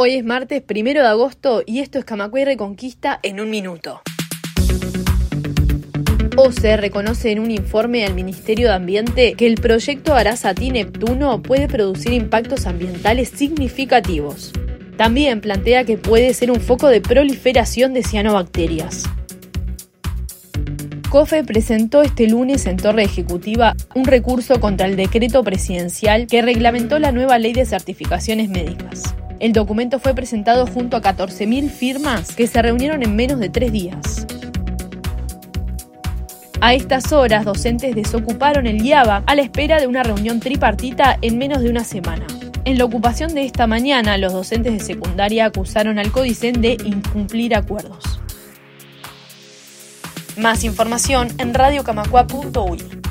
Hoy es martes primero de agosto y esto es Camacue Reconquista en un minuto. OCE reconoce en un informe al Ministerio de Ambiente que el proyecto Arasati Neptuno puede producir impactos ambientales significativos. También plantea que puede ser un foco de proliferación de cianobacterias. COFE presentó este lunes en Torre Ejecutiva un recurso contra el decreto presidencial que reglamentó la nueva ley de certificaciones médicas. El documento fue presentado junto a 14.000 firmas que se reunieron en menos de tres días. A estas horas, docentes desocuparon el IABA a la espera de una reunión tripartita en menos de una semana. En la ocupación de esta mañana, los docentes de secundaria acusaron al Codicen de incumplir acuerdos. Más información en radiocamacua.uy.